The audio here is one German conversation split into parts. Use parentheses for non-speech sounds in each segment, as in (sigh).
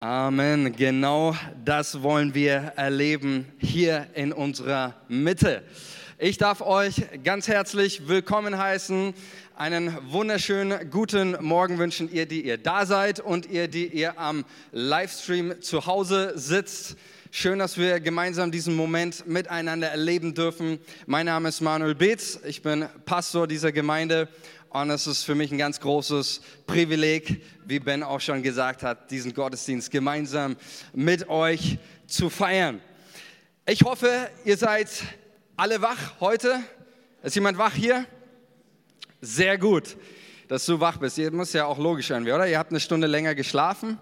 Amen. Genau das wollen wir erleben hier in unserer Mitte. Ich darf euch ganz herzlich willkommen heißen, einen wunderschönen guten Morgen wünschen, ihr, die ihr da seid und ihr, die ihr am Livestream zu Hause sitzt. Schön, dass wir gemeinsam diesen Moment miteinander erleben dürfen. Mein Name ist Manuel Beetz, ich bin Pastor dieser Gemeinde und es ist für mich ein ganz großes Privileg, wie Ben auch schon gesagt hat, diesen Gottesdienst gemeinsam mit euch zu feiern. Ich hoffe, ihr seid alle wach heute. Ist jemand wach hier? Sehr gut, dass du wach bist. Ihr muss ja auch logisch sein, oder? Ihr habt eine Stunde länger geschlafen.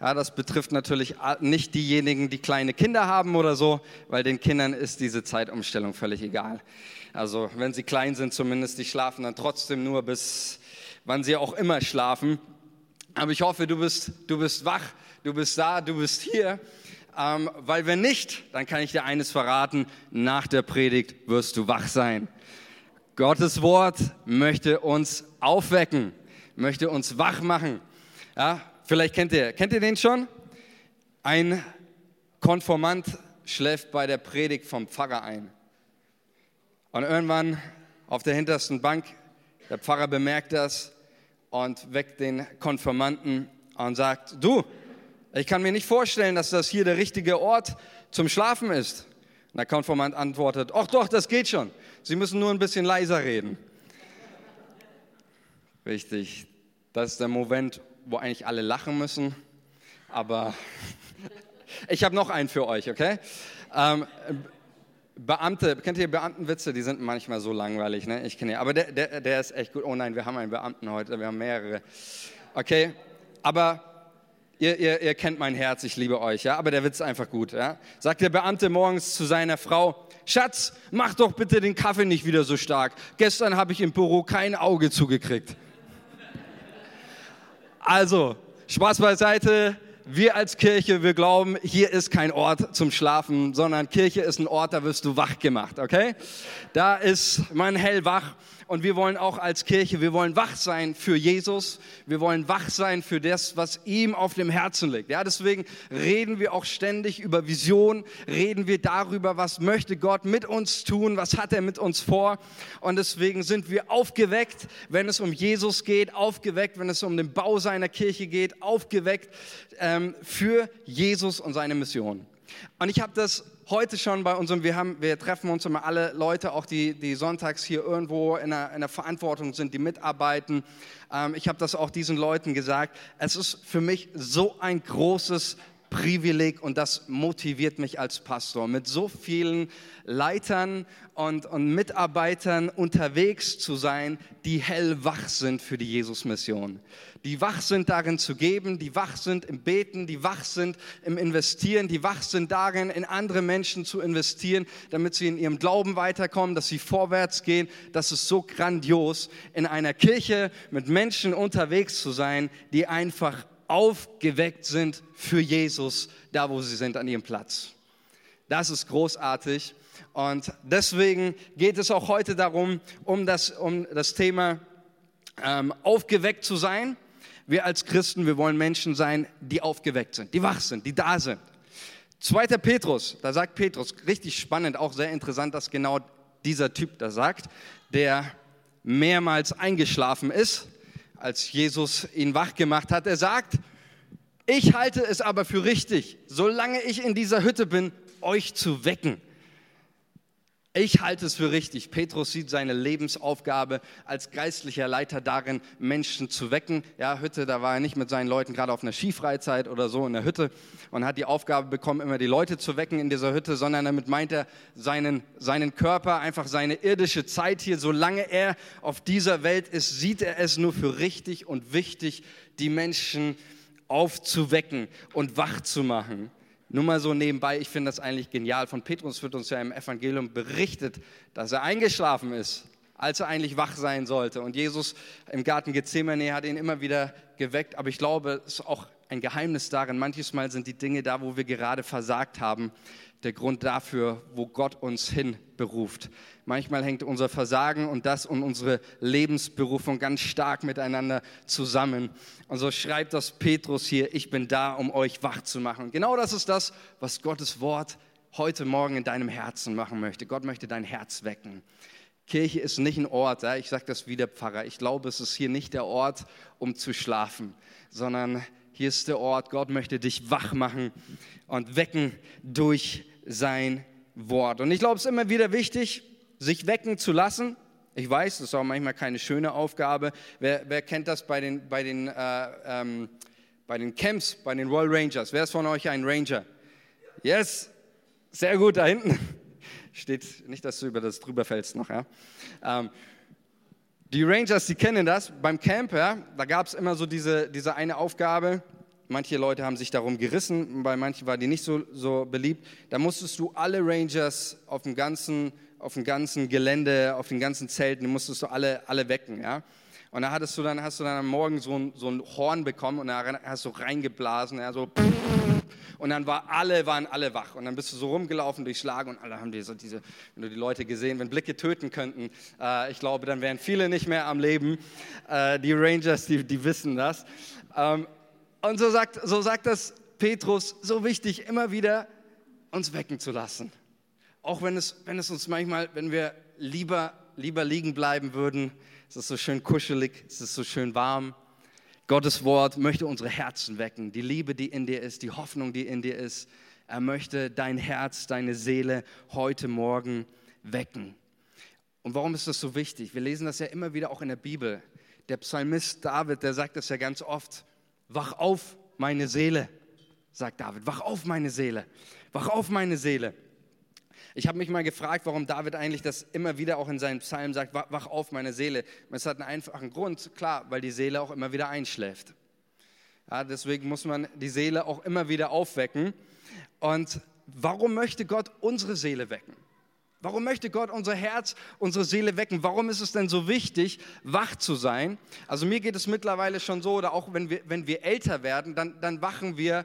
Ja, das betrifft natürlich nicht diejenigen, die kleine Kinder haben oder so, weil den Kindern ist diese Zeitumstellung völlig egal. Also wenn sie klein sind zumindest, die schlafen dann trotzdem nur bis wann sie auch immer schlafen. Aber ich hoffe, du bist, du bist wach, du bist da, du bist hier. Ähm, weil wenn nicht, dann kann ich dir eines verraten, nach der Predigt wirst du wach sein. Gottes Wort möchte uns aufwecken, möchte uns wach machen. Ja, vielleicht kennt ihr, kennt ihr den schon? Ein Konformant schläft bei der Predigt vom Pfarrer ein. Und irgendwann auf der hintersten Bank, der Pfarrer bemerkt das und weckt den Konfirmanten und sagt, du, ich kann mir nicht vorstellen, dass das hier der richtige Ort zum Schlafen ist. Und der Konfirmant antwortet, ach doch, das geht schon. Sie müssen nur ein bisschen leiser reden. Richtig, das ist der Moment, wo eigentlich alle lachen müssen. Aber (laughs) ich habe noch einen für euch, okay? Ähm, Beamte, kennt ihr Beamtenwitze? Die sind manchmal so langweilig, ne? Ich kenne ja. Aber der, der, der ist echt gut. Oh nein, wir haben einen Beamten heute, wir haben mehrere. Okay, aber ihr, ihr, ihr kennt mein Herz, ich liebe euch, ja? Aber der Witz ist einfach gut, ja? Sagt der Beamte morgens zu seiner Frau, Schatz, mach doch bitte den Kaffee nicht wieder so stark. Gestern habe ich im Büro kein Auge zugekriegt. Also, Spaß beiseite wir als Kirche, wir glauben, hier ist kein Ort zum Schlafen, sondern Kirche ist ein Ort, da wirst du wach gemacht, okay? Da ist man hellwach und wir wollen auch als Kirche, wir wollen wach sein für Jesus, wir wollen wach sein für das, was ihm auf dem Herzen liegt. Ja, deswegen reden wir auch ständig über Vision, reden wir darüber, was möchte Gott mit uns tun, was hat er mit uns vor und deswegen sind wir aufgeweckt, wenn es um Jesus geht, aufgeweckt, wenn es um den Bau seiner Kirche geht, aufgeweckt ähm, für Jesus und seine Mission. Und ich habe das heute schon bei unserem, wir, haben, wir treffen uns immer alle Leute, auch die, die sonntags hier irgendwo in der, in der Verantwortung sind, die mitarbeiten. Ähm, ich habe das auch diesen Leuten gesagt. Es ist für mich so ein großes Privileg und das motiviert mich als Pastor, mit so vielen Leitern und, und Mitarbeitern unterwegs zu sein, die hellwach sind für die Jesus-Mission die wach sind darin zu geben, die wach sind im Beten, die wach sind im Investieren, die wach sind darin, in andere Menschen zu investieren, damit sie in ihrem Glauben weiterkommen, dass sie vorwärts gehen. Das ist so grandios, in einer Kirche mit Menschen unterwegs zu sein, die einfach aufgeweckt sind für Jesus, da wo sie sind, an ihrem Platz. Das ist großartig. Und deswegen geht es auch heute darum, um das, um das Thema ähm, aufgeweckt zu sein wir als Christen, wir wollen Menschen sein, die aufgeweckt sind, die wach sind, die da sind. Zweiter Petrus, da sagt Petrus, richtig spannend, auch sehr interessant, dass genau dieser Typ da sagt, der mehrmals eingeschlafen ist, als Jesus ihn wach gemacht hat. Er sagt, ich halte es aber für richtig, solange ich in dieser Hütte bin, euch zu wecken. Ich halte es für richtig. Petrus sieht seine Lebensaufgabe als geistlicher Leiter darin, Menschen zu wecken. Ja, Hütte, da war er nicht mit seinen Leuten gerade auf einer Skifreizeit oder so in der Hütte und hat die Aufgabe bekommen, immer die Leute zu wecken in dieser Hütte, sondern damit meint er seinen, seinen Körper, einfach seine irdische Zeit hier. Solange er auf dieser Welt ist, sieht er es nur für richtig und wichtig, die Menschen aufzuwecken und wach zu machen. Nur mal so nebenbei, ich finde das eigentlich genial. Von Petrus wird uns ja im Evangelium berichtet, dass er eingeschlafen ist, als er eigentlich wach sein sollte. Und Jesus im Garten Gethsemane hat ihn immer wieder geweckt. Aber ich glaube, es ist auch ein Geheimnis darin. Manches Mal sind die Dinge da, wo wir gerade versagt haben, der Grund dafür, wo Gott uns hin beruft. Manchmal hängt unser Versagen und das und unsere Lebensberufung ganz stark miteinander zusammen. Und so schreibt das Petrus hier, ich bin da, um euch wach zu machen. Und genau das ist das, was Gottes Wort heute Morgen in deinem Herzen machen möchte. Gott möchte dein Herz wecken. Kirche ist nicht ein Ort, ich sage das wie der Pfarrer, ich glaube, es ist hier nicht der Ort, um zu schlafen, sondern hier ist der Ort, Gott möchte dich wach machen und wecken durch sein Wort. Und ich glaube, es ist immer wieder wichtig, sich wecken zu lassen. Ich weiß, das ist auch manchmal keine schöne Aufgabe. Wer, wer kennt das bei den, bei, den, äh, ähm, bei den Camps, bei den Royal Rangers? Wer ist von euch ein Ranger? Yes, sehr gut da hinten. (laughs) Steht nicht, dass du über das drüber fällst noch. Ja? Ähm, die Rangers, die kennen das. Beim Camp, ja, da gab es immer so diese, diese eine Aufgabe. Manche Leute haben sich darum gerissen, bei manchen war die nicht so, so beliebt. Da musstest du alle Rangers auf dem ganzen, auf dem ganzen Gelände, auf den ganzen Zelten, musstest du alle, alle wecken. Ja? Und da hattest du dann, hast du dann am Morgen so ein, so ein Horn bekommen und da hast du reingeblasen, ja, so und dann war alle, waren alle wach. Und dann bist du so rumgelaufen durchs Lager und alle haben diese, diese wenn du die Leute gesehen, wenn Blicke töten könnten, äh, ich glaube, dann wären viele nicht mehr am Leben. Äh, die Rangers, die, die wissen das. Ähm, und so sagt, so sagt das Petrus, so wichtig, immer wieder uns wecken zu lassen. Auch wenn es, wenn es uns manchmal, wenn wir lieber, lieber liegen bleiben würden, es ist so schön kuschelig, es ist so schön warm. Gottes Wort möchte unsere Herzen wecken, die Liebe, die in dir ist, die Hoffnung, die in dir ist. Er möchte dein Herz, deine Seele heute Morgen wecken. Und warum ist das so wichtig? Wir lesen das ja immer wieder auch in der Bibel. Der Psalmist David, der sagt das ja ganz oft. Wach auf, meine Seele, sagt David. Wach auf, meine Seele. Wach auf, meine Seele. Ich habe mich mal gefragt, warum David eigentlich das immer wieder auch in seinen Psalmen sagt, wach auf meine Seele. Es hat einen einfachen Grund, klar, weil die Seele auch immer wieder einschläft. Ja, deswegen muss man die Seele auch immer wieder aufwecken. Und warum möchte Gott unsere Seele wecken? Warum möchte Gott unser Herz, unsere Seele wecken? Warum ist es denn so wichtig, wach zu sein? Also mir geht es mittlerweile schon so, oder auch wenn wir, wenn wir älter werden, dann, dann wachen wir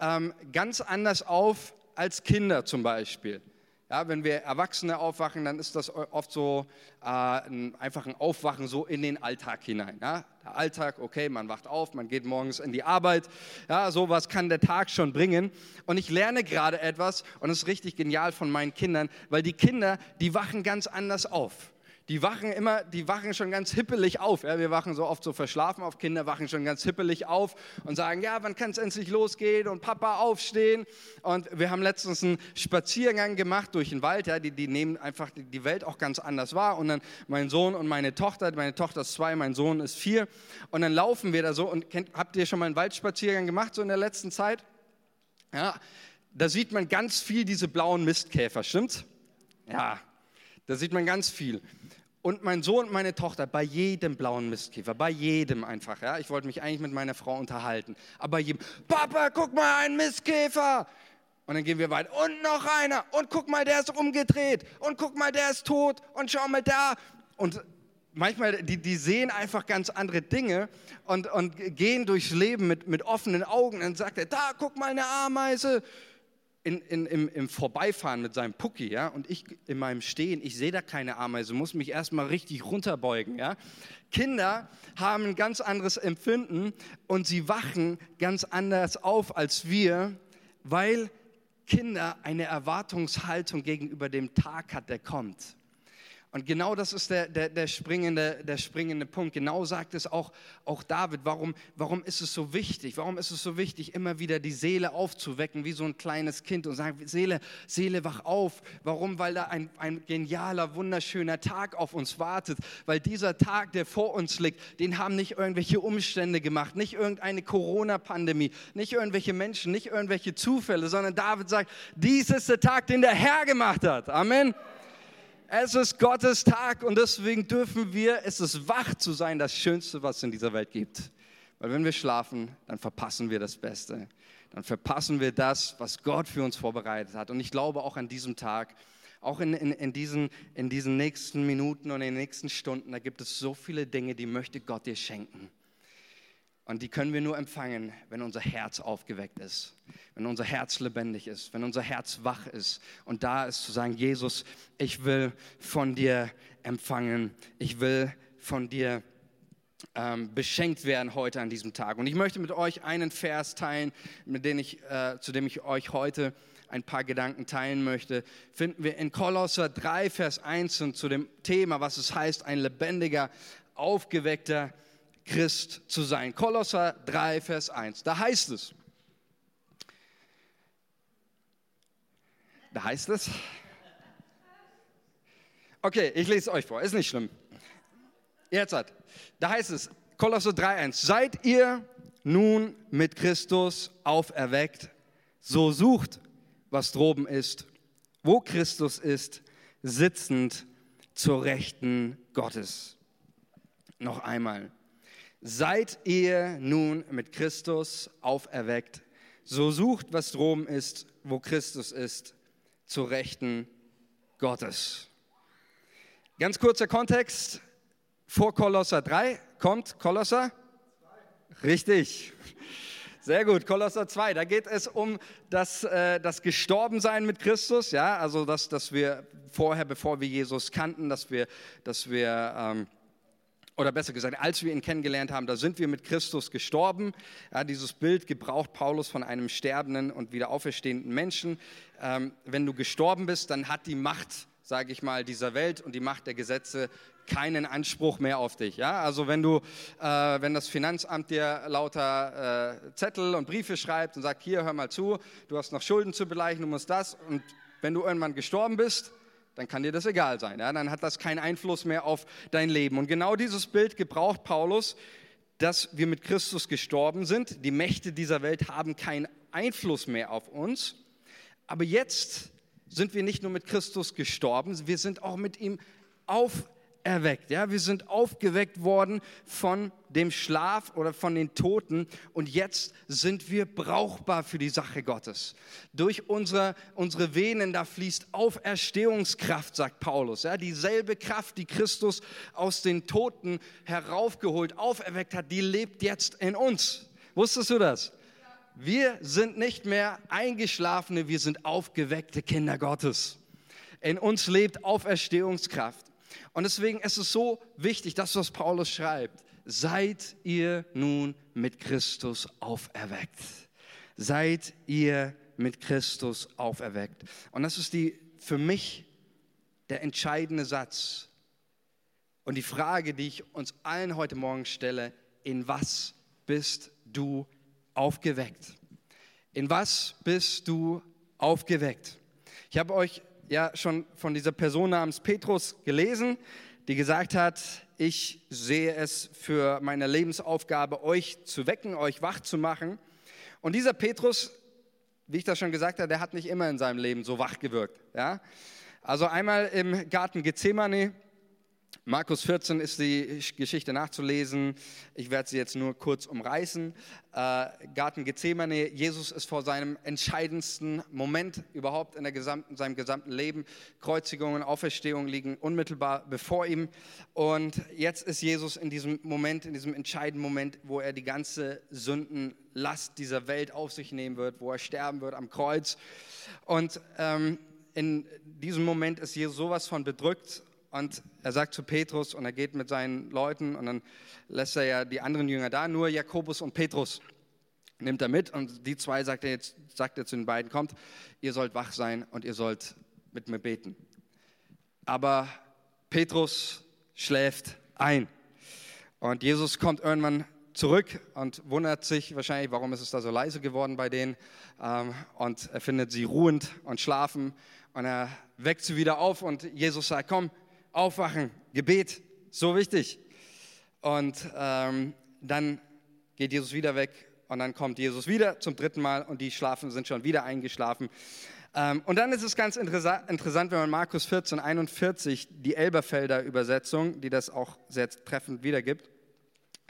ähm, ganz anders auf als Kinder zum Beispiel. Ja, wenn wir Erwachsene aufwachen, dann ist das oft so äh, ein, einfach ein Aufwachen so in den Alltag hinein. Ja? Der Alltag, okay, man wacht auf, man geht morgens in die Arbeit. Ja, sowas kann der Tag schon bringen. Und ich lerne gerade etwas und es ist richtig genial von meinen Kindern, weil die Kinder, die wachen ganz anders auf die wachen immer, die wachen schon ganz hippelig auf. Ja, wir wachen so oft so verschlafen auf, Kinder wachen schon ganz hippelig auf und sagen, ja, wann kann es endlich losgehen und Papa aufstehen. Und wir haben letztens einen Spaziergang gemacht durch den Wald, ja, die, die nehmen einfach die Welt auch ganz anders wahr. Und dann mein Sohn und meine Tochter, meine Tochter ist zwei, mein Sohn ist vier. Und dann laufen wir da so und kennt, habt ihr schon mal einen Waldspaziergang gemacht, so in der letzten Zeit? Ja, da sieht man ganz viel diese blauen Mistkäfer, stimmt's? Ja, da sieht man ganz viel. Und mein Sohn und meine Tochter bei jedem blauen Mistkäfer, bei jedem einfach, ja. Ich wollte mich eigentlich mit meiner Frau unterhalten, aber bei jedem, Papa, guck mal, ein Mistkäfer. Und dann gehen wir weiter. Und noch einer. Und guck mal, der ist umgedreht. Und guck mal, der ist tot. Und schau mal da. Und manchmal, die, die sehen einfach ganz andere Dinge und, und gehen durchs Leben mit, mit offenen Augen. Und dann sagt er, da, guck mal, eine Ameise in, in, im, im, Vorbeifahren mit seinem Pucki, ja, und ich in meinem Stehen, ich sehe da keine Ameise, muss mich erstmal richtig runterbeugen, ja. Kinder haben ein ganz anderes Empfinden und sie wachen ganz anders auf als wir, weil Kinder eine Erwartungshaltung gegenüber dem Tag hat, der kommt. Und genau das ist der, der, der, springende, der springende Punkt. Genau sagt es auch, auch David. Warum, warum ist es so wichtig? Warum ist es so wichtig, immer wieder die Seele aufzuwecken, wie so ein kleines Kind und sagen, Seele, Seele, wach auf. Warum? Weil da ein, ein genialer, wunderschöner Tag auf uns wartet. Weil dieser Tag, der vor uns liegt, den haben nicht irgendwelche Umstände gemacht, nicht irgendeine Corona-Pandemie, nicht irgendwelche Menschen, nicht irgendwelche Zufälle, sondern David sagt, dies ist der Tag, den der Herr gemacht hat. Amen. Es ist Gottes Tag und deswegen dürfen wir, es ist wach zu sein, das Schönste, was es in dieser Welt gibt. Weil wenn wir schlafen, dann verpassen wir das Beste. Dann verpassen wir das, was Gott für uns vorbereitet hat. Und ich glaube auch an diesem Tag, auch in, in, in, diesen, in diesen nächsten Minuten und in den nächsten Stunden, da gibt es so viele Dinge, die möchte Gott dir schenken. Und die können wir nur empfangen, wenn unser Herz aufgeweckt ist, wenn unser Herz lebendig ist, wenn unser Herz wach ist. Und da ist zu sagen, Jesus, ich will von dir empfangen, ich will von dir ähm, beschenkt werden heute an diesem Tag. Und ich möchte mit euch einen Vers teilen, mit dem ich, äh, zu dem ich euch heute ein paar Gedanken teilen möchte, finden wir in Kolosser 3, Vers 1 und zu dem Thema, was es heißt, ein lebendiger, aufgeweckter Christ zu sein. Kolosser 3, Vers 1. Da heißt es, da heißt es, okay, ich lese es euch vor, ist nicht schlimm. Jetzt hat, da heißt es, Kolosser 3, 1. Seid ihr nun mit Christus auferweckt, so sucht, was droben ist, wo Christus ist, sitzend zur Rechten Gottes. Noch einmal. Seid ihr nun mit Christus auferweckt, so sucht, was droben ist, wo Christus ist, zur Rechten Gottes. Ganz kurzer Kontext. Vor Kolosser 3 kommt Kolosser? Richtig. Sehr gut, Kolosser 2, da geht es um das, äh, das Gestorbensein mit Christus, ja, also dass, dass wir vorher, bevor wir Jesus kannten, dass wir, dass wir ähm, oder besser gesagt, als wir ihn kennengelernt haben, da sind wir mit Christus gestorben. Ja, dieses Bild gebraucht Paulus von einem sterbenden und wieder auferstehenden Menschen. Ähm, wenn du gestorben bist, dann hat die Macht, sage ich mal, dieser Welt und die Macht der Gesetze keinen Anspruch mehr auf dich. Ja? Also wenn du, äh, wenn das Finanzamt dir lauter äh, Zettel und Briefe schreibt und sagt, hier, hör mal zu, du hast noch Schulden zu beleichen, du musst das und wenn du irgendwann gestorben bist, dann kann dir das egal sein. Ja? Dann hat das keinen Einfluss mehr auf dein Leben. Und genau dieses Bild gebraucht Paulus, dass wir mit Christus gestorben sind. Die Mächte dieser Welt haben keinen Einfluss mehr auf uns. Aber jetzt sind wir nicht nur mit Christus gestorben, wir sind auch mit ihm auferstanden erweckt. Ja, wir sind aufgeweckt worden von dem Schlaf oder von den Toten und jetzt sind wir brauchbar für die Sache Gottes. Durch unsere, unsere Venen, da fließt Auferstehungskraft, sagt Paulus. Ja, dieselbe Kraft, die Christus aus den Toten heraufgeholt, auferweckt hat, die lebt jetzt in uns. Wusstest du das? Wir sind nicht mehr eingeschlafene, wir sind aufgeweckte Kinder Gottes. In uns lebt Auferstehungskraft. Und deswegen ist es so wichtig, das, was Paulus schreibt. Seid ihr nun mit Christus auferweckt. Seid ihr mit Christus auferweckt. Und das ist die, für mich der entscheidende Satz. Und die Frage, die ich uns allen heute Morgen stelle, in was bist du aufgeweckt? In was bist du aufgeweckt? Ich habe euch ja schon von dieser Person namens Petrus gelesen, die gesagt hat, ich sehe es für meine Lebensaufgabe, euch zu wecken, euch wach zu machen. Und dieser Petrus, wie ich das schon gesagt habe, der hat nicht immer in seinem Leben so wach gewirkt. Ja? Also einmal im Garten Gethsemane, Markus 14 ist die Geschichte nachzulesen. Ich werde sie jetzt nur kurz umreißen. Äh, Garten Gethsemane, Jesus ist vor seinem entscheidendsten Moment überhaupt in, gesamten, seinem gesamten Leben. Kreuzigung und Auferstehung liegen unmittelbar bevor ihm. Und jetzt ist Jesus in diesem Moment, in diesem entscheidenden Moment, wo er die ganze Sündenlast dieser Welt auf sich nehmen wird, wo er sterben wird am Kreuz. Und ähm, in diesem Moment ist Jesus sowas von bedrückt und er sagt zu Petrus und er geht mit seinen Leuten und dann lässt er ja die anderen Jünger da, nur Jakobus und Petrus nimmt er mit und die zwei sagt er jetzt, sagt er zu den beiden, kommt, ihr sollt wach sein und ihr sollt mit mir beten. Aber Petrus schläft ein. Und Jesus kommt irgendwann zurück und wundert sich wahrscheinlich, warum ist es da so leise geworden bei denen. Ähm, und er findet sie ruhend und schlafen. Und er weckt sie wieder auf und Jesus sagt, komm, Aufwachen, Gebet, so wichtig. Und ähm, dann geht Jesus wieder weg und dann kommt Jesus wieder zum dritten Mal und die schlafen, sind schon wieder eingeschlafen. Ähm, und dann ist es ganz interessant, wenn man Markus 14, 41, die Elberfelder Übersetzung, die das auch sehr treffend wiedergibt,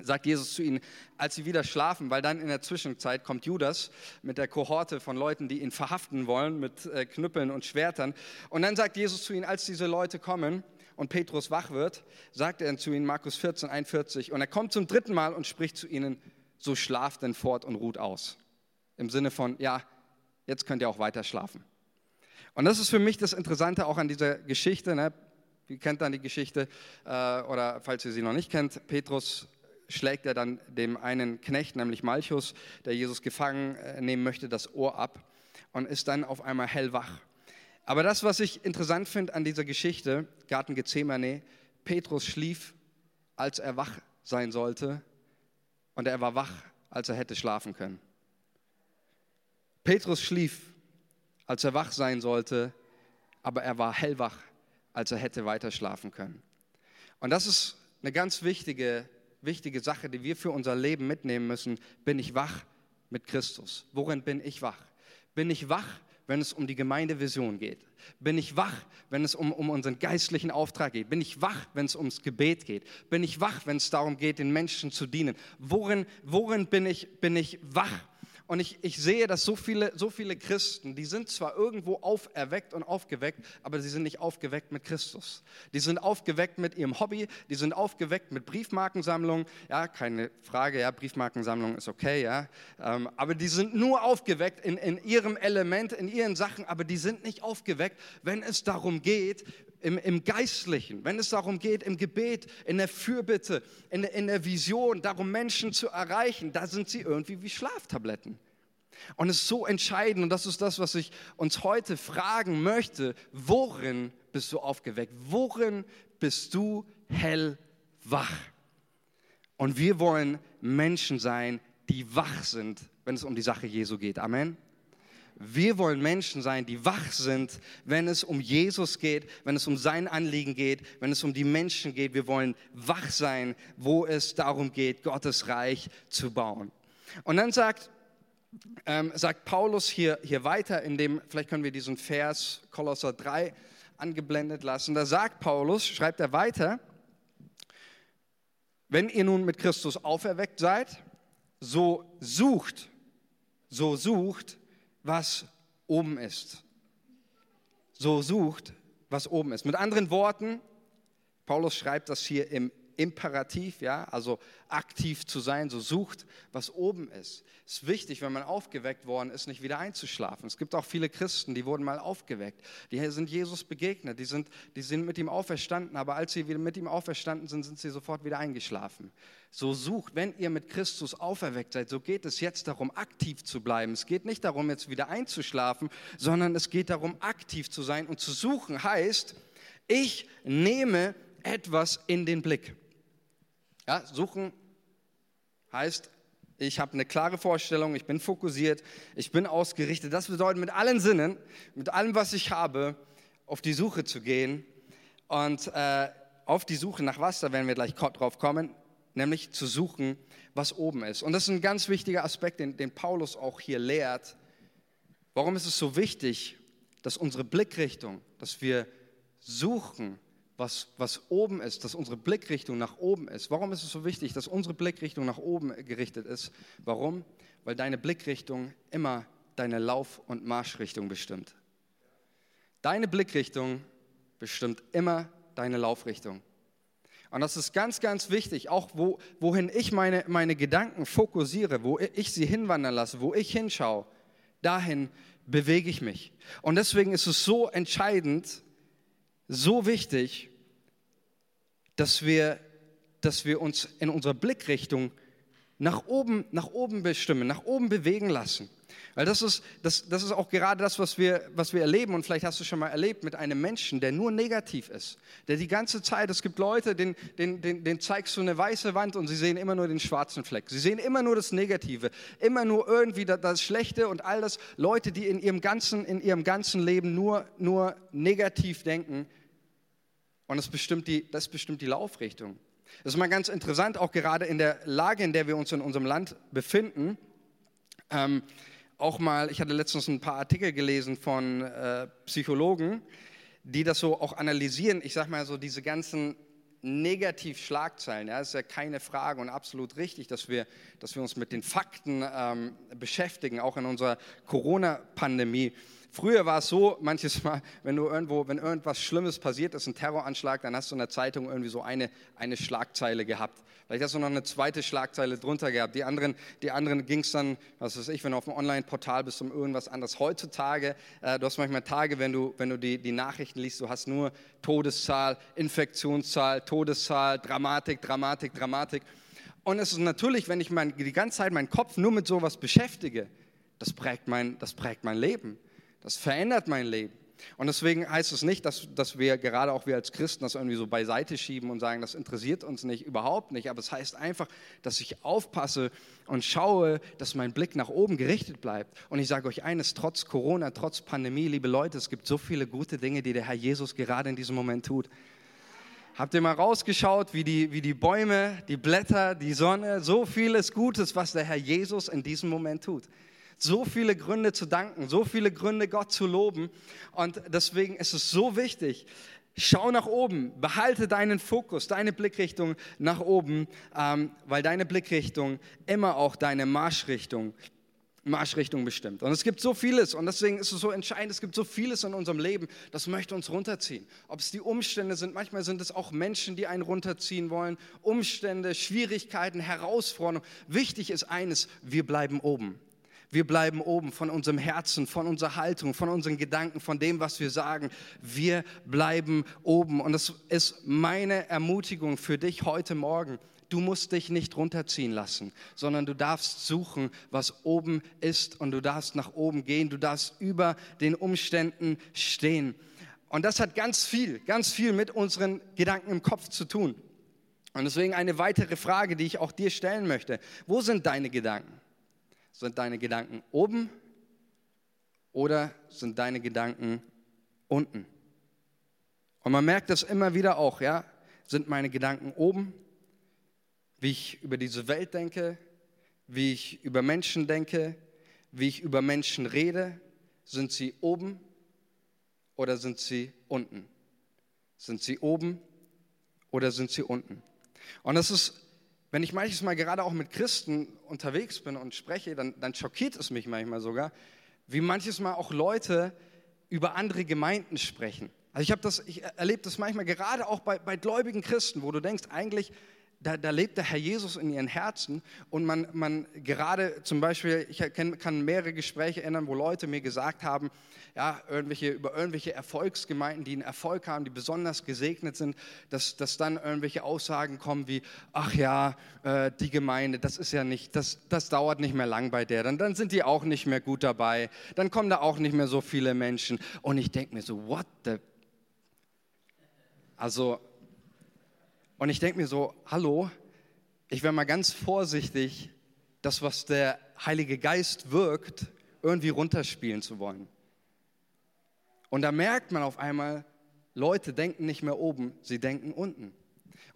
sagt Jesus zu ihnen, als sie wieder schlafen, weil dann in der Zwischenzeit kommt Judas mit der Kohorte von Leuten, die ihn verhaften wollen mit äh, Knüppeln und Schwertern. Und dann sagt Jesus zu ihnen, als diese Leute kommen, und Petrus wach wird, sagt er zu ihnen, Markus 14, 41, und er kommt zum dritten Mal und spricht zu ihnen, so schlaft denn fort und ruht aus. Im Sinne von, ja, jetzt könnt ihr auch weiter schlafen. Und das ist für mich das Interessante auch an dieser Geschichte. Ne? Ihr kennt dann die Geschichte, äh, oder falls ihr sie noch nicht kennt, Petrus schlägt er dann dem einen Knecht, nämlich Malchus, der Jesus gefangen äh, nehmen möchte, das Ohr ab und ist dann auf einmal hellwach. Aber das, was ich interessant finde an dieser Geschichte, Garten Gethsemane, Petrus schlief, als er wach sein sollte und er war wach, als er hätte schlafen können. Petrus schlief, als er wach sein sollte, aber er war hellwach, als er hätte weiter schlafen können. Und das ist eine ganz wichtige, wichtige Sache, die wir für unser Leben mitnehmen müssen. Bin ich wach mit Christus? Worin bin ich wach? Bin ich wach, wenn es um die Gemeindevision geht? Bin ich wach, wenn es um, um unseren geistlichen Auftrag geht? Bin ich wach, wenn es ums Gebet geht? Bin ich wach, wenn es darum geht, den Menschen zu dienen? Worin, worin bin, ich, bin ich wach? Und ich, ich sehe, dass so viele, so viele Christen, die sind zwar irgendwo auferweckt und aufgeweckt, aber sie sind nicht aufgeweckt mit Christus. Die sind aufgeweckt mit ihrem Hobby, die sind aufgeweckt mit Briefmarkensammlung. Ja, keine Frage, ja, Briefmarkensammlung ist okay, ja. Ähm, aber die sind nur aufgeweckt in, in ihrem Element, in ihren Sachen, aber die sind nicht aufgeweckt, wenn es darum geht, im, im Geistlichen, wenn es darum geht, im Gebet, in der Fürbitte, in, in der Vision, darum Menschen zu erreichen, da sind sie irgendwie wie Schlaftabletten. Und es ist so entscheidend, und das ist das, was ich uns heute fragen möchte, worin bist du aufgeweckt? Worin bist du hellwach? Und wir wollen Menschen sein, die wach sind, wenn es um die Sache Jesu geht. Amen. Wir wollen Menschen sein, die wach sind, wenn es um Jesus geht, wenn es um sein Anliegen geht, wenn es um die Menschen geht. Wir wollen wach sein, wo es darum geht, Gottes Reich zu bauen. Und dann sagt, ähm, sagt Paulus hier, hier weiter, in dem, vielleicht können wir diesen Vers Kolosser 3 angeblendet lassen. Da sagt Paulus, schreibt er weiter, wenn ihr nun mit Christus auferweckt seid, so sucht, so sucht was oben ist. So sucht, was oben ist. Mit anderen Worten, Paulus schreibt das hier im Imperativ, ja, also aktiv zu sein, so sucht, was oben ist. Es ist wichtig, wenn man aufgeweckt worden ist, nicht wieder einzuschlafen. Es gibt auch viele Christen, die wurden mal aufgeweckt. Die sind Jesus begegnet, die sind, die sind mit ihm auferstanden, aber als sie wieder mit ihm auferstanden sind, sind sie sofort wieder eingeschlafen. So sucht, wenn ihr mit Christus auferweckt seid, so geht es jetzt darum, aktiv zu bleiben. Es geht nicht darum, jetzt wieder einzuschlafen, sondern es geht darum, aktiv zu sein und zu suchen heißt, ich nehme etwas in den Blick. Ja, suchen heißt, ich habe eine klare Vorstellung, ich bin fokussiert, ich bin ausgerichtet. Das bedeutet, mit allen Sinnen, mit allem, was ich habe, auf die Suche zu gehen. Und äh, auf die Suche nach was, da werden wir gleich drauf kommen, nämlich zu suchen, was oben ist. Und das ist ein ganz wichtiger Aspekt, den, den Paulus auch hier lehrt. Warum ist es so wichtig, dass unsere Blickrichtung, dass wir suchen, was, was oben ist, dass unsere Blickrichtung nach oben ist. Warum ist es so wichtig, dass unsere Blickrichtung nach oben gerichtet ist? Warum? Weil deine Blickrichtung immer deine Lauf- und Marschrichtung bestimmt. Deine Blickrichtung bestimmt immer deine Laufrichtung. Und das ist ganz, ganz wichtig, auch wo, wohin ich meine, meine Gedanken fokussiere, wo ich sie hinwandern lasse, wo ich hinschaue, dahin bewege ich mich. Und deswegen ist es so entscheidend, so wichtig, dass wir, dass wir uns in unserer Blickrichtung nach oben, nach oben bestimmen, nach oben bewegen lassen. Weil das ist, das, das ist auch gerade das, was wir, was wir erleben. Und vielleicht hast du schon mal erlebt mit einem Menschen, der nur negativ ist. Der die ganze Zeit, es gibt Leute, denen, denen, denen, denen zeigst du eine weiße Wand und sie sehen immer nur den schwarzen Fleck. Sie sehen immer nur das Negative, immer nur irgendwie das, das Schlechte und all das. Leute, die in ihrem ganzen, in ihrem ganzen Leben nur, nur negativ denken, und das bestimmt die, das bestimmt die Laufrichtung. Das ist mal ganz interessant, auch gerade in der Lage, in der wir uns in unserem Land befinden. Ähm, auch mal, ich hatte letztens ein paar Artikel gelesen von äh, Psychologen, die das so auch analysieren. Ich sage mal so, diese ganzen Negativschlagzeilen, ja, ist ja keine Frage und absolut richtig, dass wir, dass wir uns mit den Fakten ähm, beschäftigen, auch in unserer Corona-Pandemie. Früher war es so, manches Mal, wenn du irgendwo, wenn irgendwas Schlimmes passiert ist, ein Terroranschlag, dann hast du in der Zeitung irgendwie so eine, eine Schlagzeile gehabt. Vielleicht hast du noch eine zweite Schlagzeile drunter gehabt. Die anderen, die anderen ging es dann, was weiß ich, wenn du auf einem Online-Portal bist, um irgendwas anderes. Heutzutage, äh, du hast manchmal Tage, wenn du, wenn du die, die Nachrichten liest, du hast nur Todeszahl, Infektionszahl, Todeszahl, Dramatik, Dramatik, Dramatik. Und es ist natürlich, wenn ich mein, die ganze Zeit meinen Kopf nur mit sowas beschäftige, das prägt mein, das prägt mein Leben. Das verändert mein Leben. Und deswegen heißt es nicht, dass, dass wir gerade auch wir als Christen das irgendwie so beiseite schieben und sagen, das interessiert uns nicht, überhaupt nicht. Aber es heißt einfach, dass ich aufpasse und schaue, dass mein Blick nach oben gerichtet bleibt. Und ich sage euch eines, trotz Corona, trotz Pandemie, liebe Leute, es gibt so viele gute Dinge, die der Herr Jesus gerade in diesem Moment tut. Habt ihr mal rausgeschaut, wie die, wie die Bäume, die Blätter, die Sonne, so vieles Gutes, was der Herr Jesus in diesem Moment tut. So viele Gründe zu danken, so viele Gründe Gott zu loben. Und deswegen ist es so wichtig, Schau nach oben, behalte deinen Fokus, deine Blickrichtung nach oben, ähm, weil deine Blickrichtung immer auch deine Marschrichtung Marschrichtung bestimmt. Und es gibt so vieles und deswegen ist es so entscheidend, es gibt so vieles in unserem Leben, das möchte uns runterziehen. Ob es die Umstände sind, manchmal sind es auch Menschen, die einen runterziehen wollen, Umstände, Schwierigkeiten, Herausforderungen. Wichtig ist eines, wir bleiben oben. Wir bleiben oben von unserem Herzen, von unserer Haltung, von unseren Gedanken, von dem, was wir sagen. Wir bleiben oben. Und das ist meine Ermutigung für dich heute Morgen du musst dich nicht runterziehen lassen, sondern du darfst suchen, was oben ist und du darfst nach oben gehen, du darfst über den Umständen stehen. Und das hat ganz viel, ganz viel mit unseren Gedanken im Kopf zu tun. Und deswegen eine weitere Frage, die ich auch dir stellen möchte. Wo sind deine Gedanken? Sind deine Gedanken oben oder sind deine Gedanken unten? Und man merkt das immer wieder auch, ja? Sind meine Gedanken oben wie ich über diese Welt denke, wie ich über Menschen denke, wie ich über Menschen rede, sind sie oben oder sind sie unten? Sind sie oben oder sind sie unten? Und das ist, wenn ich manches Mal gerade auch mit Christen unterwegs bin und spreche, dann, dann schockiert es mich manchmal sogar, wie manches Mal auch Leute über andere Gemeinden sprechen. Also ich habe das, ich erlebe das manchmal gerade auch bei, bei gläubigen Christen, wo du denkst, eigentlich da, da, lebt der Herr Jesus in ihren Herzen und man, man gerade zum Beispiel, ich kann, mehrere Gespräche erinnern, wo Leute mir gesagt haben, ja, irgendwelche, über irgendwelche Erfolgsgemeinden, die einen Erfolg haben, die besonders gesegnet sind, dass, dass dann irgendwelche Aussagen kommen wie, ach ja, äh, die Gemeinde, das ist ja nicht, das, das dauert nicht mehr lang bei der, dann, dann sind die auch nicht mehr gut dabei, dann kommen da auch nicht mehr so viele Menschen. Und ich denke mir so, what the, also und ich denke mir so, hallo, ich wäre mal ganz vorsichtig, das, was der Heilige Geist wirkt, irgendwie runterspielen zu wollen. Und da merkt man auf einmal, Leute denken nicht mehr oben, sie denken unten.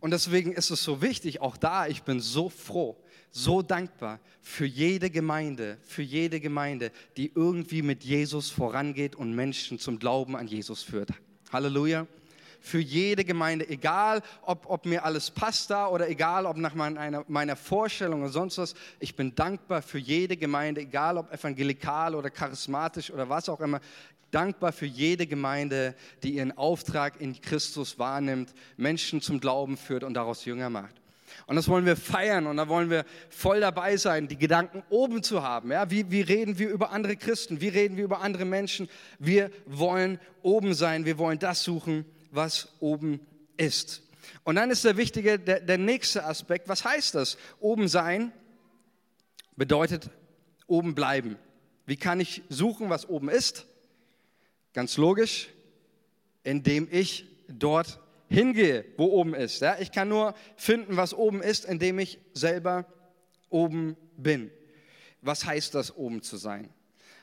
Und deswegen ist es so wichtig, auch da, ich bin so froh, so dankbar für jede Gemeinde, für jede Gemeinde, die irgendwie mit Jesus vorangeht und Menschen zum Glauben an Jesus führt. Halleluja für jede Gemeinde, egal ob, ob mir alles passt da oder egal ob nach meiner, meiner Vorstellung oder sonst was. Ich bin dankbar für jede Gemeinde, egal ob evangelikal oder charismatisch oder was auch immer. Dankbar für jede Gemeinde, die ihren Auftrag in Christus wahrnimmt, Menschen zum Glauben führt und daraus Jünger macht. Und das wollen wir feiern und da wollen wir voll dabei sein, die Gedanken oben zu haben. Ja, wie, wie reden wir über andere Christen? Wie reden wir über andere Menschen? Wir wollen oben sein. Wir wollen das suchen, was oben ist. Und dann ist der wichtige, der, der nächste Aspekt, was heißt das? Oben sein bedeutet oben bleiben. Wie kann ich suchen, was oben ist? Ganz logisch, indem ich dort hingehe, wo oben ist. Ja, ich kann nur finden, was oben ist, indem ich selber oben bin. Was heißt das, oben zu sein?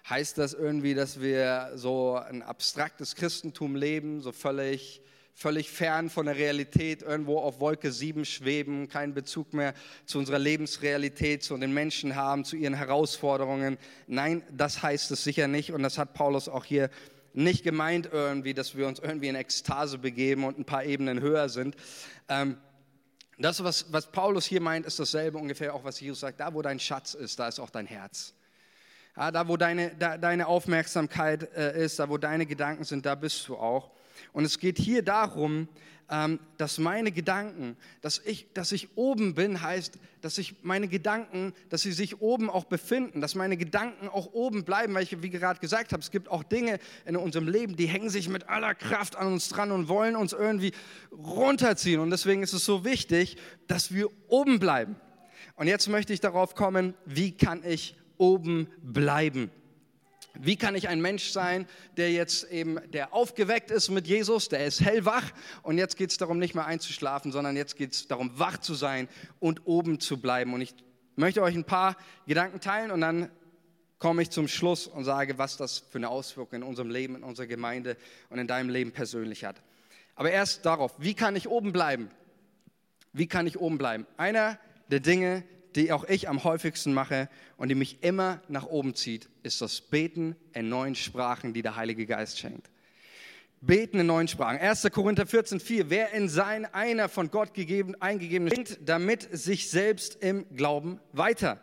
Heißt das irgendwie, dass wir so ein abstraktes Christentum leben, so völlig, völlig fern von der Realität, irgendwo auf Wolke 7 schweben, keinen Bezug mehr zu unserer Lebensrealität, zu den Menschen haben, zu ihren Herausforderungen. Nein, das heißt es sicher nicht und das hat Paulus auch hier nicht gemeint irgendwie, dass wir uns irgendwie in Ekstase begeben und ein paar Ebenen höher sind. Ähm, das, was, was Paulus hier meint, ist dasselbe ungefähr auch, was Jesus sagt. Da, wo dein Schatz ist, da ist auch dein Herz. Ja, da, wo deine, da, deine Aufmerksamkeit äh, ist, da, wo deine Gedanken sind, da bist du auch. Und es geht hier darum, ähm, dass meine Gedanken, dass ich, dass ich oben bin, heißt, dass ich meine Gedanken, dass sie sich oben auch befinden, dass meine Gedanken auch oben bleiben, weil ich, wie gerade gesagt habe, es gibt auch Dinge in unserem Leben, die hängen sich mit aller Kraft an uns dran und wollen uns irgendwie runterziehen. Und deswegen ist es so wichtig, dass wir oben bleiben. Und jetzt möchte ich darauf kommen, wie kann ich oben bleiben? Wie kann ich ein Mensch sein, der jetzt eben, der aufgeweckt ist mit Jesus, der ist hellwach und jetzt geht es darum, nicht mehr einzuschlafen, sondern jetzt geht es darum, wach zu sein und oben zu bleiben. Und ich möchte euch ein paar Gedanken teilen und dann komme ich zum Schluss und sage, was das für eine Auswirkung in unserem Leben, in unserer Gemeinde und in deinem Leben persönlich hat. Aber erst darauf, wie kann ich oben bleiben? Wie kann ich oben bleiben? Einer der Dinge, die auch ich am häufigsten mache und die mich immer nach oben zieht, ist das Beten in neuen Sprachen, die der Heilige Geist schenkt. Beten in neuen Sprachen. 1. Korinther 14, 4. Wer in sein einer von Gott gegeben, eingegebene schenkt, damit sich selbst im Glauben weiter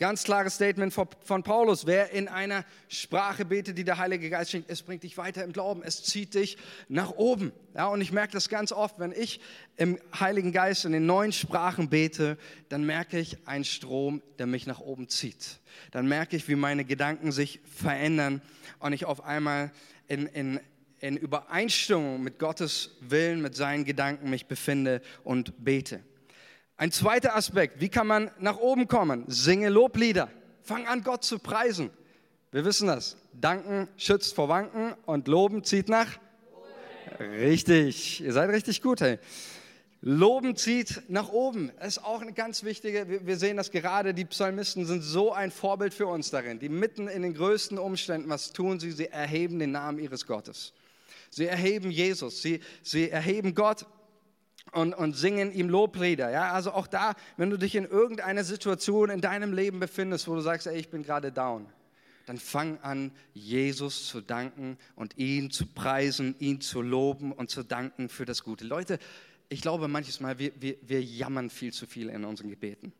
Ganz klares Statement von Paulus. Wer in einer Sprache betet, die der Heilige Geist schenkt, es bringt dich weiter im Glauben. Es zieht dich nach oben. Ja, und ich merke das ganz oft, wenn ich im Heiligen Geist in den neuen Sprachen bete, dann merke ich einen Strom, der mich nach oben zieht. Dann merke ich, wie meine Gedanken sich verändern und ich auf einmal in, in, in Übereinstimmung mit Gottes Willen, mit seinen Gedanken mich befinde und bete. Ein zweiter Aspekt, wie kann man nach oben kommen? Singe Loblieder. Fang an, Gott zu preisen. Wir wissen das. Danken schützt vor Wanken und Loben zieht nach. Richtig, ihr seid richtig gut. Hey. Loben zieht nach oben. Das ist auch eine ganz wichtige, wir sehen das gerade, die Psalmisten sind so ein Vorbild für uns darin. Die mitten in den größten Umständen, was tun sie? Sie erheben den Namen ihres Gottes. Sie erheben Jesus, sie, sie erheben Gott und, und singen ihm Loblieder. Ja? Also auch da, wenn du dich in irgendeiner Situation in deinem Leben befindest, wo du sagst, ey, ich bin gerade down, dann fang an, Jesus zu danken und ihn zu preisen, ihn zu loben und zu danken für das Gute. Leute, ich glaube manches Mal, wir, wir, wir jammern viel zu viel in unseren Gebeten.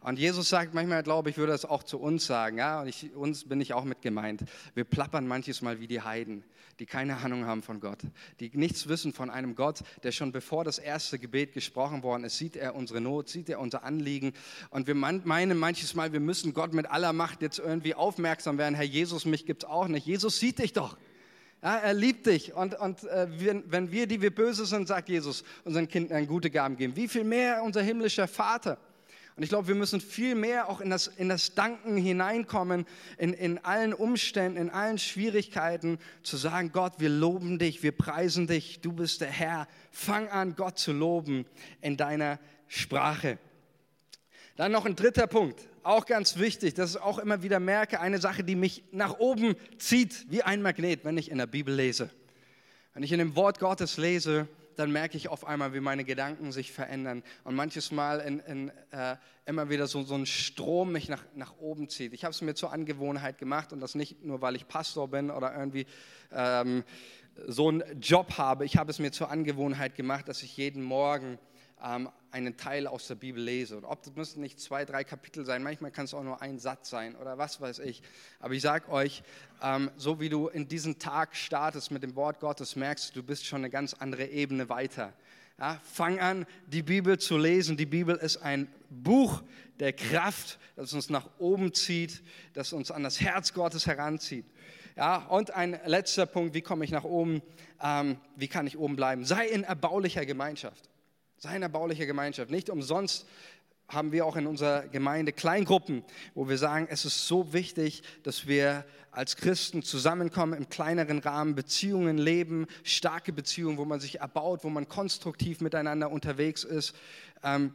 Und Jesus sagt manchmal, glaube ich, würde das auch zu uns sagen, ja, und ich, uns bin ich auch mit gemeint. Wir plappern manches Mal wie die Heiden, die keine Ahnung haben von Gott, die nichts wissen von einem Gott, der schon bevor das erste Gebet gesprochen worden ist, sieht er unsere Not, sieht er unser Anliegen. Und wir meinen manches Mal, wir müssen Gott mit aller Macht jetzt irgendwie aufmerksam werden. Herr Jesus, mich gibt es auch nicht. Jesus sieht dich doch. Ja, er liebt dich. Und, und äh, wenn, wenn wir, die wir böse sind, sagt Jesus, unseren Kindern gute Gaben geben. Wie viel mehr unser himmlischer Vater? Und ich glaube, wir müssen viel mehr auch in das, in das Danken hineinkommen, in, in allen Umständen, in allen Schwierigkeiten, zu sagen, Gott, wir loben dich, wir preisen dich, du bist der Herr. Fang an, Gott zu loben in deiner Sprache. Dann noch ein dritter Punkt, auch ganz wichtig, dass ich auch immer wieder merke, eine Sache, die mich nach oben zieht, wie ein Magnet, wenn ich in der Bibel lese. Wenn ich in dem Wort Gottes lese, dann merke ich auf einmal, wie meine Gedanken sich verändern und manches Mal in, in, äh, immer wieder so, so ein Strom mich nach, nach oben zieht. Ich habe es mir zur Angewohnheit gemacht und das nicht nur, weil ich Pastor bin oder irgendwie ähm, so einen Job habe. Ich habe es mir zur Angewohnheit gemacht, dass ich jeden Morgen ähm, einen Teil aus der Bibel lese. Und ob das müssen nicht zwei, drei Kapitel sein, manchmal kann es auch nur ein Satz sein oder was weiß ich. Aber ich sage euch, ähm, so wie du in diesen Tag startest mit dem Wort Gottes, merkst du, du bist schon eine ganz andere Ebene weiter. Ja, fang an, die Bibel zu lesen. Die Bibel ist ein Buch der Kraft, das uns nach oben zieht, das uns an das Herz Gottes heranzieht. Ja, und ein letzter Punkt, wie komme ich nach oben? Ähm, wie kann ich oben bleiben? Sei in erbaulicher Gemeinschaft seiner baulicher Gemeinschaft. Nicht umsonst haben wir auch in unserer Gemeinde Kleingruppen, wo wir sagen, es ist so wichtig, dass wir als Christen zusammenkommen, im kleineren Rahmen Beziehungen leben, starke Beziehungen, wo man sich erbaut, wo man konstruktiv miteinander unterwegs ist. Ähm,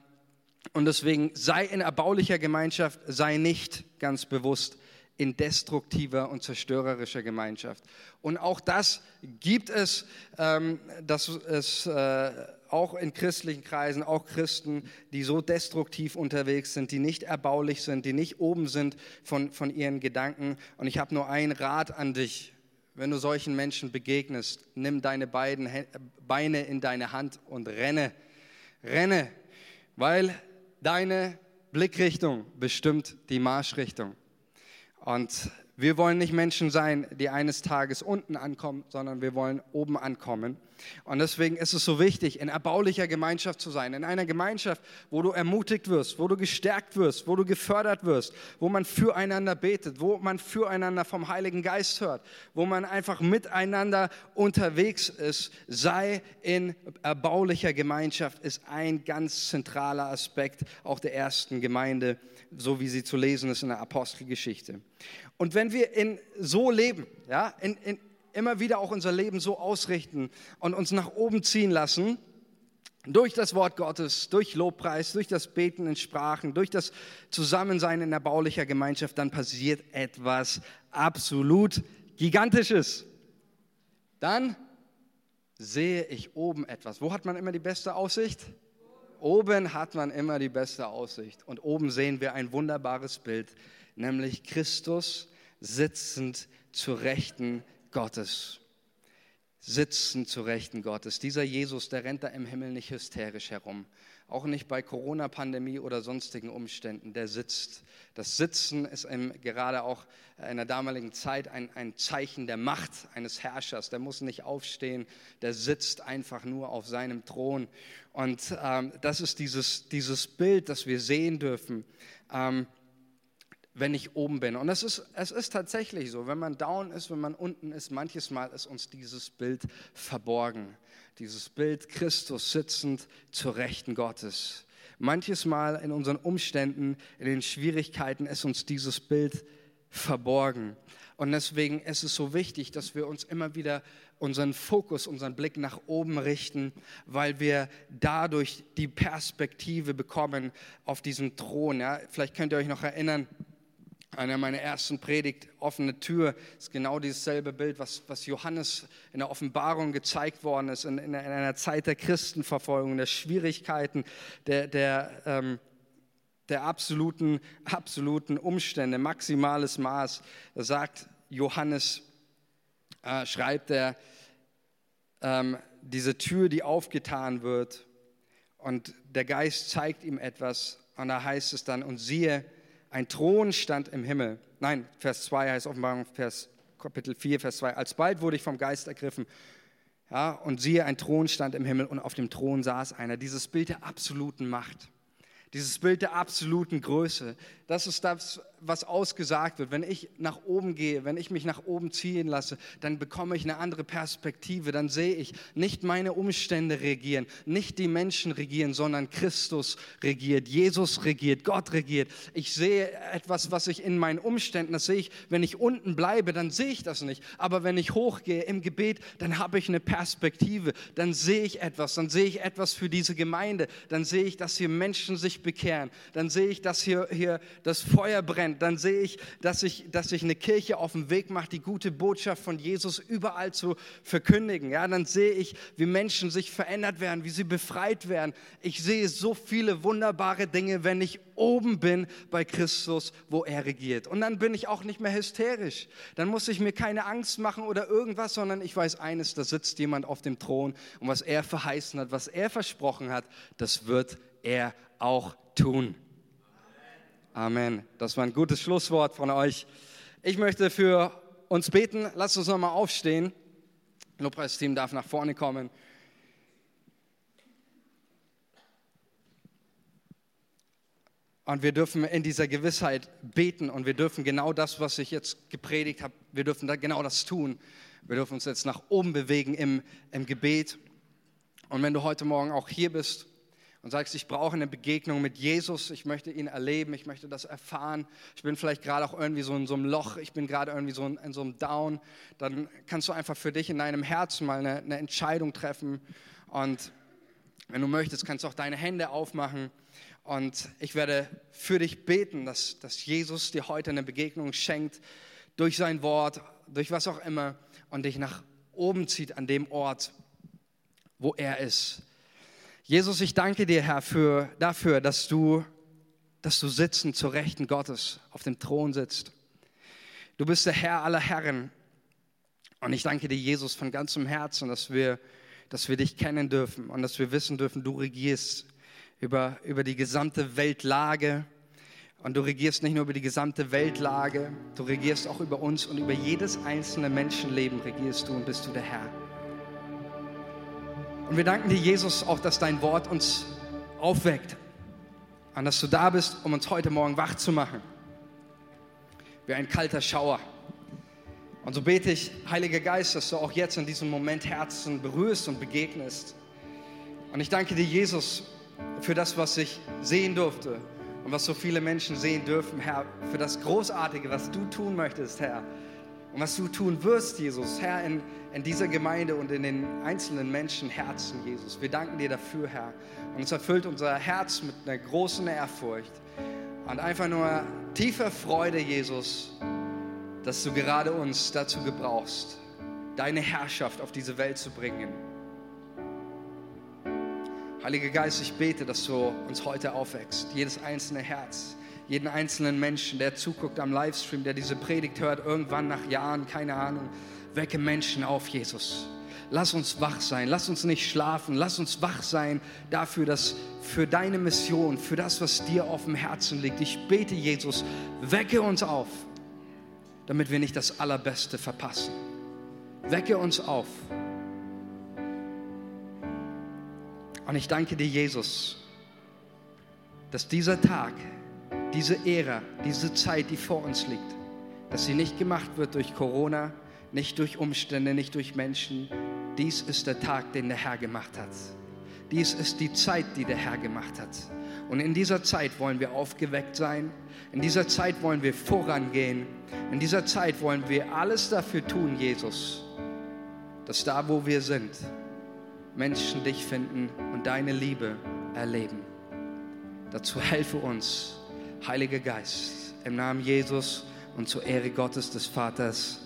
und deswegen sei in erbaulicher Gemeinschaft, sei nicht ganz bewusst in destruktiver und zerstörerischer Gemeinschaft. Und auch das gibt es, ähm, dass es äh, auch in christlichen Kreisen, auch Christen, die so destruktiv unterwegs sind, die nicht erbaulich sind, die nicht oben sind von, von ihren Gedanken. Und ich habe nur einen Rat an dich. Wenn du solchen Menschen begegnest, nimm deine beiden Beine in deine Hand und renne. Renne, weil deine Blickrichtung bestimmt die Marschrichtung. Und wir wollen nicht Menschen sein, die eines Tages unten ankommen, sondern wir wollen oben ankommen. Und deswegen ist es so wichtig, in erbaulicher Gemeinschaft zu sein, in einer Gemeinschaft, wo du ermutigt wirst, wo du gestärkt wirst, wo du gefördert wirst, wo man füreinander betet, wo man füreinander vom Heiligen Geist hört, wo man einfach miteinander unterwegs ist. Sei in erbaulicher Gemeinschaft ist ein ganz zentraler Aspekt auch der ersten Gemeinde, so wie sie zu lesen ist in der Apostelgeschichte. Und wenn wir in so leben, ja, in, in, immer wieder auch unser Leben so ausrichten und uns nach oben ziehen lassen, durch das Wort Gottes, durch Lobpreis, durch das Beten in Sprachen, durch das Zusammensein in erbaulicher Gemeinschaft, dann passiert etwas absolut Gigantisches. Dann sehe ich oben etwas. Wo hat man immer die beste Aussicht? Oben hat man immer die beste Aussicht. Und oben sehen wir ein wunderbares Bild nämlich Christus sitzend zur Rechten Gottes. Sitzend zur Rechten Gottes. Dieser Jesus, der rennt da im Himmel nicht hysterisch herum. Auch nicht bei Corona-Pandemie oder sonstigen Umständen. Der sitzt. Das Sitzen ist im, gerade auch in der damaligen Zeit ein, ein Zeichen der Macht eines Herrschers. Der muss nicht aufstehen, der sitzt einfach nur auf seinem Thron. Und ähm, das ist dieses, dieses Bild, das wir sehen dürfen. Ähm, wenn ich oben bin. Und es ist, es ist tatsächlich so, wenn man down ist, wenn man unten ist, manches Mal ist uns dieses Bild verborgen. Dieses Bild Christus sitzend zur Rechten Gottes. Manches Mal in unseren Umständen, in den Schwierigkeiten ist uns dieses Bild verborgen. Und deswegen ist es so wichtig, dass wir uns immer wieder unseren Fokus, unseren Blick nach oben richten, weil wir dadurch die Perspektive bekommen auf diesem Thron. Ja, vielleicht könnt ihr euch noch erinnern, einer meiner ersten Predigt, offene Tür, ist genau dieses selbe Bild, was, was Johannes in der Offenbarung gezeigt worden ist, in, in einer Zeit der Christenverfolgung, der Schwierigkeiten, der, der, ähm, der absoluten, absoluten Umstände, maximales Maß. Da sagt Johannes, äh, schreibt er, ähm, diese Tür, die aufgetan wird und der Geist zeigt ihm etwas und da heißt es dann, und siehe, ein Thron stand im Himmel. Nein, Vers 2 heißt Offenbarung, Vers, Kapitel 4, Vers 2. Alsbald wurde ich vom Geist ergriffen. Ja, und siehe, ein Thron stand im Himmel und auf dem Thron saß einer. Dieses Bild der absoluten Macht, dieses Bild der absoluten Größe, das ist das, was ausgesagt wird. Wenn ich nach oben gehe, wenn ich mich nach oben ziehen lasse, dann bekomme ich eine andere Perspektive. Dann sehe ich, nicht meine Umstände regieren, nicht die Menschen regieren, sondern Christus regiert, Jesus regiert, Gott regiert. Ich sehe etwas, was ich in meinen Umständen, das sehe ich, wenn ich unten bleibe, dann sehe ich das nicht. Aber wenn ich hochgehe im Gebet, dann habe ich eine Perspektive, dann sehe ich etwas, dann sehe ich etwas für diese Gemeinde, dann sehe ich, dass hier Menschen sich bekehren, dann sehe ich, dass hier, hier das Feuer brennt, dann sehe ich, dass sich dass ich eine Kirche auf den Weg macht, die gute Botschaft von Jesus überall zu verkündigen. Ja, dann sehe ich, wie Menschen sich verändert werden, wie sie befreit werden. Ich sehe so viele wunderbare Dinge, wenn ich oben bin bei Christus, wo er regiert. Und dann bin ich auch nicht mehr hysterisch. Dann muss ich mir keine Angst machen oder irgendwas, sondern ich weiß eines, da sitzt jemand auf dem Thron und was er verheißen hat, was er versprochen hat, das wird er auch tun. Amen. Das war ein gutes Schlusswort von euch. Ich möchte für uns beten. Lasst uns nochmal aufstehen. Lobpreisteam darf nach vorne kommen. Und wir dürfen in dieser Gewissheit beten und wir dürfen genau das, was ich jetzt gepredigt habe, wir dürfen da genau das tun. Wir dürfen uns jetzt nach oben bewegen im, im Gebet. Und wenn du heute Morgen auch hier bist und sagst, ich brauche eine Begegnung mit Jesus, ich möchte ihn erleben, ich möchte das erfahren, ich bin vielleicht gerade auch irgendwie so in so einem Loch, ich bin gerade irgendwie so in, in, so einem Down, dann kannst du einfach für dich in deinem Herzen mal eine, eine Entscheidung treffen und wenn du möchtest, kannst du auch deine Hände aufmachen und ich werde für dich beten, dass, dass Jesus dir heute eine Begegnung schenkt durch sein Wort, durch was auch immer und dich nach oben zieht an dem Ort, wo er ist. Jesus, ich danke dir, Herr, für, dafür, dass du, dass du sitzen zur Rechten Gottes auf dem Thron sitzt. Du bist der Herr aller Herren. Und ich danke dir, Jesus, von ganzem Herzen, dass wir, dass wir dich kennen dürfen und dass wir wissen dürfen, du regierst über, über die gesamte Weltlage Und du regierst nicht nur über die gesamte Weltlage, du regierst auch über uns und über jedes einzelne Menschenleben regierst du und bist du der Herr. Und wir danken dir, Jesus, auch, dass dein Wort uns aufweckt und dass du da bist, um uns heute Morgen wach zu machen. Wie ein kalter Schauer. Und so bete ich, Heiliger Geist, dass du auch jetzt in diesem Moment Herzen berührst und begegnest. Und ich danke dir, Jesus, für das, was ich sehen durfte und was so viele Menschen sehen dürfen, Herr, für das Großartige, was du tun möchtest, Herr. Und was du tun wirst, Jesus, Herr, in, in dieser Gemeinde und in den einzelnen Menschen Herzen, Jesus. Wir danken dir dafür, Herr. Und es erfüllt unser Herz mit einer großen Ehrfurcht und einfach nur tiefer Freude, Jesus, dass du gerade uns dazu gebrauchst, deine Herrschaft auf diese Welt zu bringen. Heiliger Geist, ich bete, dass du uns heute aufwächst, jedes einzelne Herz, jeden einzelnen Menschen, der zuguckt am Livestream, der diese Predigt hört, irgendwann nach Jahren, keine Ahnung, wecke Menschen auf, Jesus. Lass uns wach sein, lass uns nicht schlafen, lass uns wach sein dafür, dass für deine Mission, für das, was dir auf dem Herzen liegt. Ich bete, Jesus, wecke uns auf damit wir nicht das Allerbeste verpassen. Wecke uns auf. Und ich danke dir, Jesus, dass dieser Tag, diese Ära, diese Zeit, die vor uns liegt, dass sie nicht gemacht wird durch Corona, nicht durch Umstände, nicht durch Menschen. Dies ist der Tag, den der Herr gemacht hat. Dies ist die Zeit, die der Herr gemacht hat. Und in dieser Zeit wollen wir aufgeweckt sein. In dieser Zeit wollen wir vorangehen. In dieser Zeit wollen wir alles dafür tun, Jesus, dass da, wo wir sind, Menschen dich finden und deine Liebe erleben. Dazu helfe uns, Heiliger Geist, im Namen Jesus und zur Ehre Gottes des Vaters.